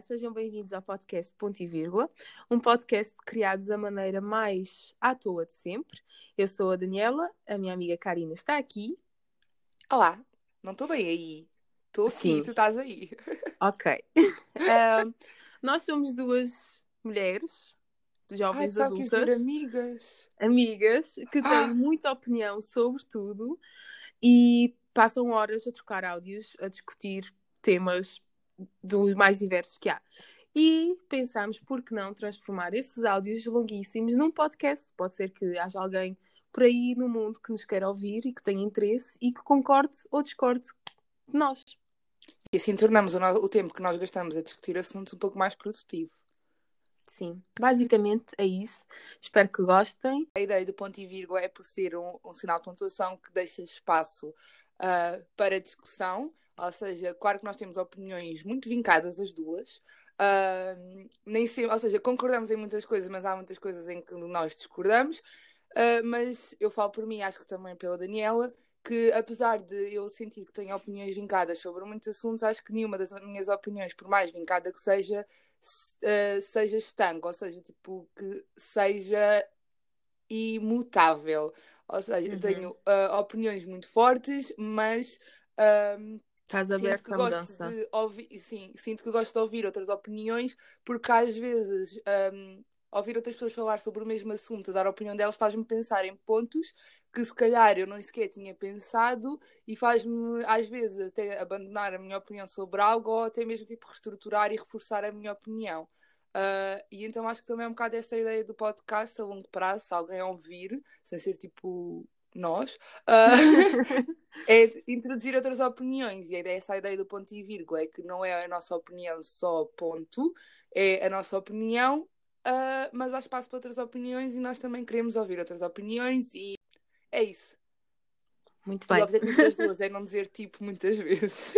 sejam bem-vindos ao podcast Ponto e Vírgula, um podcast criado da maneira mais à toa de sempre. Eu sou a Daniela, a minha amiga Karina está aqui. Olá, não estou bem aí. Estou aqui, Sim. tu estás aí. Ok. Nós somos duas mulheres, Ai, jovens que adultas, dizer amigas. amigas, que têm Ah! muita opinião sobre tudo e passam horas a trocar áudios, a discutir temas dos mais diversos que há. E pensámos, por que não transformar esses áudios longuíssimos num podcast? Pode ser que haja alguém por aí no mundo que nos queira ouvir e que tenha interesse e que concorde ou discorde de nós. E assim tornamos o, no- o tempo que nós gastamos a discutir assuntos um pouco mais produtivo. Sim, basicamente é isso. Espero que gostem. A ideia do ponto e vírgula é por ser um, um sinal de pontuação que deixa espaço ah, para discussão. Ou seja, claro que nós temos opiniões muito vincadas as duas. Ah, nem sempre, ou seja, concordamos em muitas coisas, mas há muitas coisas em que nós discordamos. Ah, mas eu falo por mim, acho que também pela Daniela, que apesar de eu sentir que tenho opiniões vincadas sobre muitos assuntos, acho que nenhuma das minhas opiniões, por mais vincada que seja, se- ah, seja estanque, ou seja, tipo, que seja imutável. Ou seja, eu Uhum. tenho ah, opiniões muito fortes, mas ahm, Estás sinto aberto que à gosto de ouvir, sim, sinto que gosto de ouvir outras opiniões, porque às vezes ahm, ouvir outras pessoas falar sobre o mesmo assunto, dar a opinião delas, faz-me pensar em pontos que se calhar eu nem sequer tinha pensado e faz-me às vezes até abandonar a minha opinião sobre algo ou até mesmo tipo reestruturar e reforçar a minha opinião. Ah, e então acho que também é um bocado essa ideia do podcast a longo prazo, se alguém ouvir, sem ser tipo nós, ah, é introduzir outras opiniões. E a ideia, essa ideia do ponto e vírgula é que não é a nossa opinião só ponto, é a nossa opinião, ah, mas há espaço para outras opiniões e nós também queremos ouvir outras opiniões e é isso. Muito E o bem. objetivo das duas é não dizer tipo muitas vezes.